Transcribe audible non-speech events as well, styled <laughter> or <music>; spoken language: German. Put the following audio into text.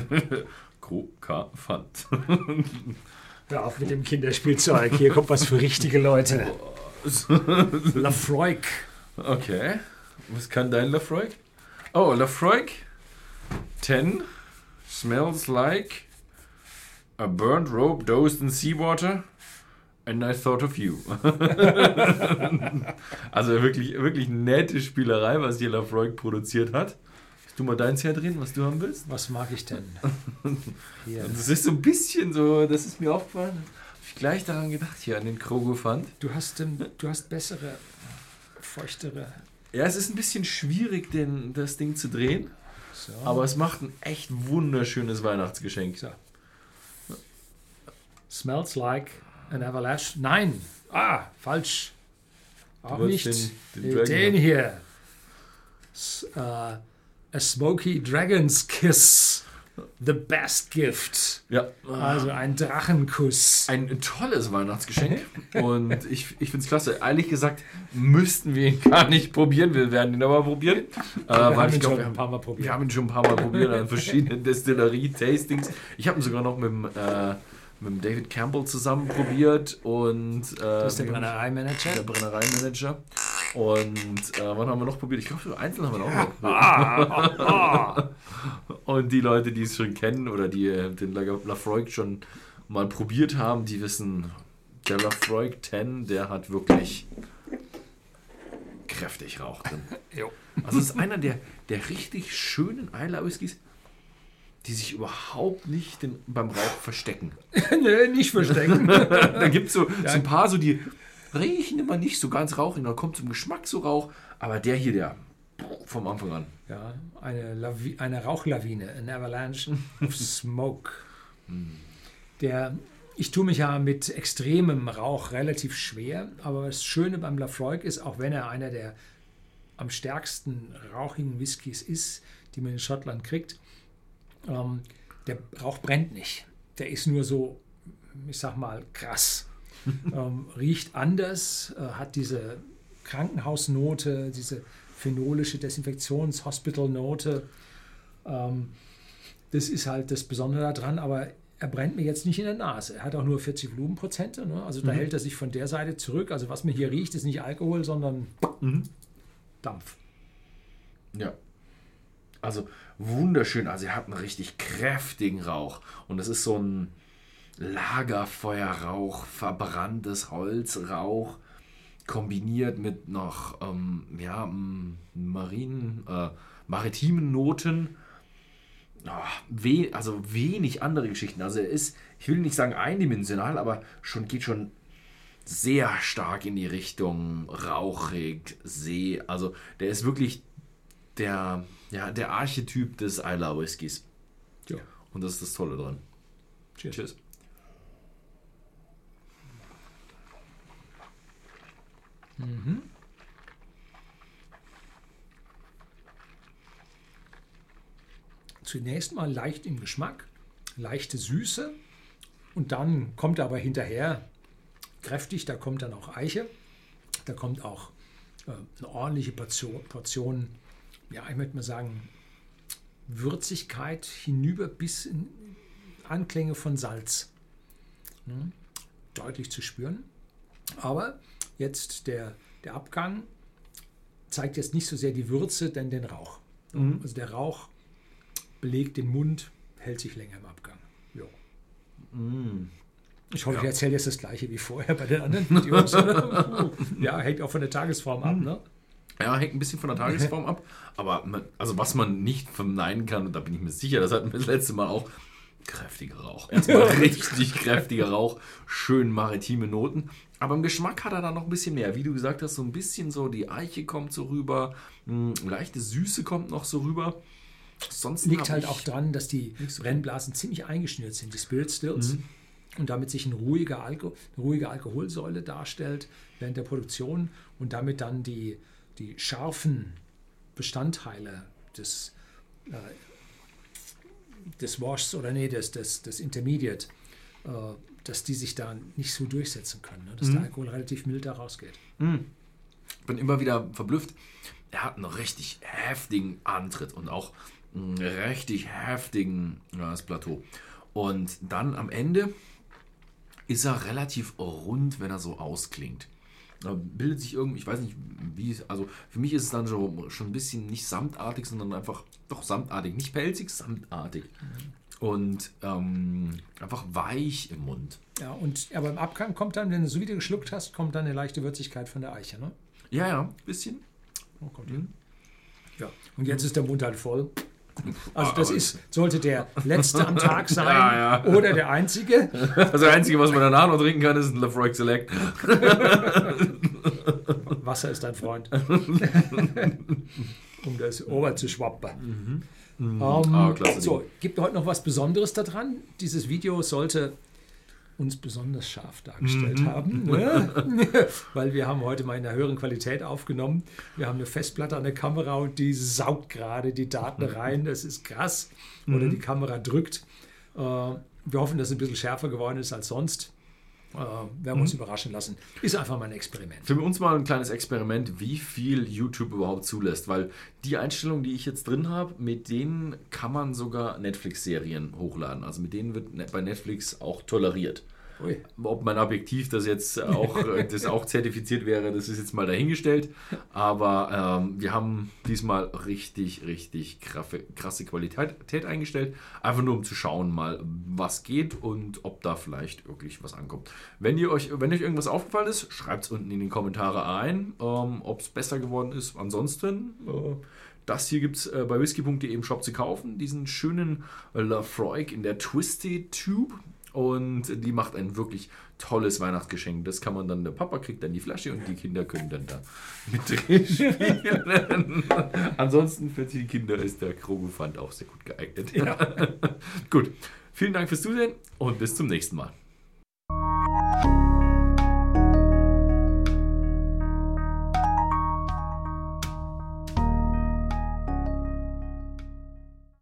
<laughs> Krokafant. Hör auf mit dem Kinderspielzeug. Hier kommt was für richtige Leute. <laughs> Lafroig. Okay. Was kann dein Lafroig? Oh, Lafroig 10 smells like a burnt rope dosed in seawater and I thought of you. <laughs> also wirklich, wirklich nette Spielerei, was hier Lafroig produziert hat. Du mal deins herdrehen, was du haben willst? Was mag ich denn? <laughs> Hier. Das ist so ein bisschen so, das ist mir aufgefallen. Habe ich gleich daran gedacht, hier an den Krogofant. Du hast, ähm, du hast bessere, feuchtere. Ja, es ist ein bisschen schwierig, den, das Ding zu drehen. So. Aber es macht ein echt wunderschönes Weihnachtsgeschenk. So. Smells like an avalanche. Nein! Ah, falsch. Auch nicht. Den, den- den Dragon hier. S äh, a Smoky Dragon's Kiss. The best gift. Ja. Also ein Drachenkuss. Ein tolles Weihnachtsgeschenk. <laughs> Und ich, ich finde es klasse. Ehrlich gesagt, müssten wir ihn gar nicht probieren. Wir werden ihn aber probieren. Äh, Wir weil haben ihn glaub, schon ein paar Mal probiert. Wir haben ihn schon ein paar Mal probiert an verschiedenen <laughs> Destillerie-Tastings. Ich habe ihn sogar noch mit dem, äh, mit David Campbell zusammen probiert und äh, Das ist der Brennereimanager. der Brennereimanager. Und äh, wann haben wir noch probiert? Ich glaube, einzeln haben wir auch noch probiert. Ah, <laughs> Und die Leute, die es schon kennen oder die äh, den La- Lafroig schon mal probiert haben, die wissen, der Lafroig 10, der hat wirklich kräftig Rauch drin. Also es ist einer der, der richtig schönen Eiler Whiskys, die sich überhaupt nicht den, beim Rauch verstecken. <laughs> Nö, nicht verstecken. <laughs> Da gibt es so, so ein paar, so die riechen immer nicht so ganz rauchig, dann kommt zum Geschmack so Rauch, aber der hier, der vom Anfang an. Ja, eine, Lavi eine Rauchlawine, an Avalanche of Smoke. Der, ich tue mich ja mit extremem Rauch relativ schwer, aber das Schöne beim Lafroig ist, auch wenn er einer der am stärksten rauchigen Whiskys ist, die man in Schottland kriegt, ähm, der Rauch brennt nicht. Der ist nur so, ich sag mal, krass. <laughs> ähm, riecht anders, äh, hat diese Krankenhausnote, diese phenolische Desinfektions-Hospital-Note. Ähm, das ist halt das Besondere daran, aber er brennt mir jetzt nicht in der Nase. Er hat auch nur 40 Volumenprozente, ne? also da hält er sich von der Seite zurück. Also was man hier riecht, ist nicht Alkohol, sondern Dampf. Ja. Also wunderschön. Also er hat einen richtig kräftigen Rauch. Und das ist so ein Lagerfeuerrauch, verbranntes Holzrauch, kombiniert mit noch ähm, ja, marinen, äh, maritimen Noten. Ah, we also wenig andere Geschichten. Also er ist, ich will nicht sagen eindimensional, aber schon geht schon sehr stark in die Richtung rauchig, See. Also der ist wirklich der, ja, der Archetyp des Isla Whiskys. Ja. Und das ist das Tolle dran. Cheers. Cheers. Zunächst mal leicht im Geschmack, leichte Süße und dann kommt aber hinterher kräftig, da kommt dann auch Eiche, da kommt auch äh, eine ordentliche Portion, Portion, ja, ich möchte mal sagen, Würzigkeit hinüber bis in Anklänge von Salz. Ne? Deutlich zu spüren. Aber jetzt der, der Abgang zeigt jetzt nicht so sehr die Würze, denn den Rauch. Also der Rauch belegt den Mund, hält sich länger im Abgang. Jo. Ich hoffe, ich erzähle jetzt das gleiche wie vorher bei den anderen Videos. <laughs> ja, hängt auch von der Tagesform ab. Ne? Ja, hängt ein bisschen von der Tagesform ab. Aber man, also was man nicht verneinen kann, und da bin ich mir sicher, das hatten wir das letzte Mal auch, kräftiger Rauch. Erstmal <laughs> richtig kräftiger Rauch, schön maritime Noten. Aber im Geschmack hat er dann noch ein bisschen mehr. Wie du gesagt hast, so ein bisschen so, die Eiche kommt so rüber, mh, leichte Süße kommt noch so rüber. Sonst Liegt halt auch dran, dass die Brennblasen ziemlich eingeschnürt sind, die Spirit Stills. Und damit sich ein ruhiger Alko eine ruhige Alkoholsäule darstellt während der Produktion und damit dann die, die scharfen Bestandteile des, äh, des Washs oder nee, des, des, des Intermediate, äh, dass die sich da nicht so durchsetzen können. Ne? Dass der Alkohol relativ mild da rausgeht. bin immer wieder verblüfft. Er hat einen richtig heftigen Antritt und auch einen richtig heftigen ja, das Plateau. Und dann am Ende ist er relativ rund, wenn er so ausklingt. Da bildet sich irgendwie, ich weiß nicht, wie es, also für mich ist es dann so, schon ein bisschen nicht samtartig, sondern einfach doch samtartig, nicht pelzig, samtartig. Und ähm, einfach weich im Mund. Ja, und aber im Abgang kommt dann, wenn du so wieder geschluckt hast, kommt dann eine leichte Würzigkeit von der Eiche, ne? Ja, ja, ein bisschen. Oh, kommt hin. Ja, und jetzt ist der Mund halt voll. Also das ist, sollte der letzte am Tag <laughs> sein Ja, ja. oder der einzige. Das Einzige, was man danach noch trinken kann, ist ein Lafroig Select. <laughs> Wasser ist dein Freund. <laughs> um das Ober zu schwappen. Ähm, Ah, klasse so, gibt heute noch was Besonderes daran? Dieses Video sollte uns besonders scharf dargestellt haben, ne? <laughs> weil wir haben heute mal in einer höheren Qualität aufgenommen. Wir haben eine Festplatte an der Kamera und die saugt gerade die Daten rein. Das ist krass. Oder die Kamera drückt. Äh, wir hoffen, dass es ein bisschen schärfer geworden ist als sonst. Äh, werden wir uns überraschen lassen. Ist einfach mal ein Experiment. Für uns mal ein kleines Experiment, wie viel YouTube überhaupt zulässt, weil die Einstellungen, die ich jetzt drin habe, mit denen kann man sogar Netflix-Serien hochladen. Also mit denen wird ne- bei Netflix auch toleriert. Ui. Ob mein Objektiv das jetzt auch, <laughs> das auch zertifiziert wäre, das ist jetzt mal dahingestellt. Aber ähm, wir haben diesmal richtig, richtig kraffe, krasse Qualität eingestellt. Einfach nur um zu schauen mal, was geht und ob da vielleicht wirklich was ankommt. Wenn, ihr euch, wenn euch irgendwas aufgefallen ist, schreibt es unten in die Kommentare ein, ähm, ob es besser geworden ist. Ansonsten, äh, das hier gibt es äh, bei whisky.de im Shop zu kaufen. Diesen schönen Lafroig in der Twisted Tube. Und die macht ein wirklich tolles Weihnachtsgeschenk. Das kann man dann, der Papa kriegt dann die Flasche und die Kinder können dann da <laughs> mit drin spielen. Ansonsten für die Kinder ist der Krogofant auch sehr gut geeignet. <laughs> gut, vielen Dank fürs Zusehen und bis zum nächsten Mal.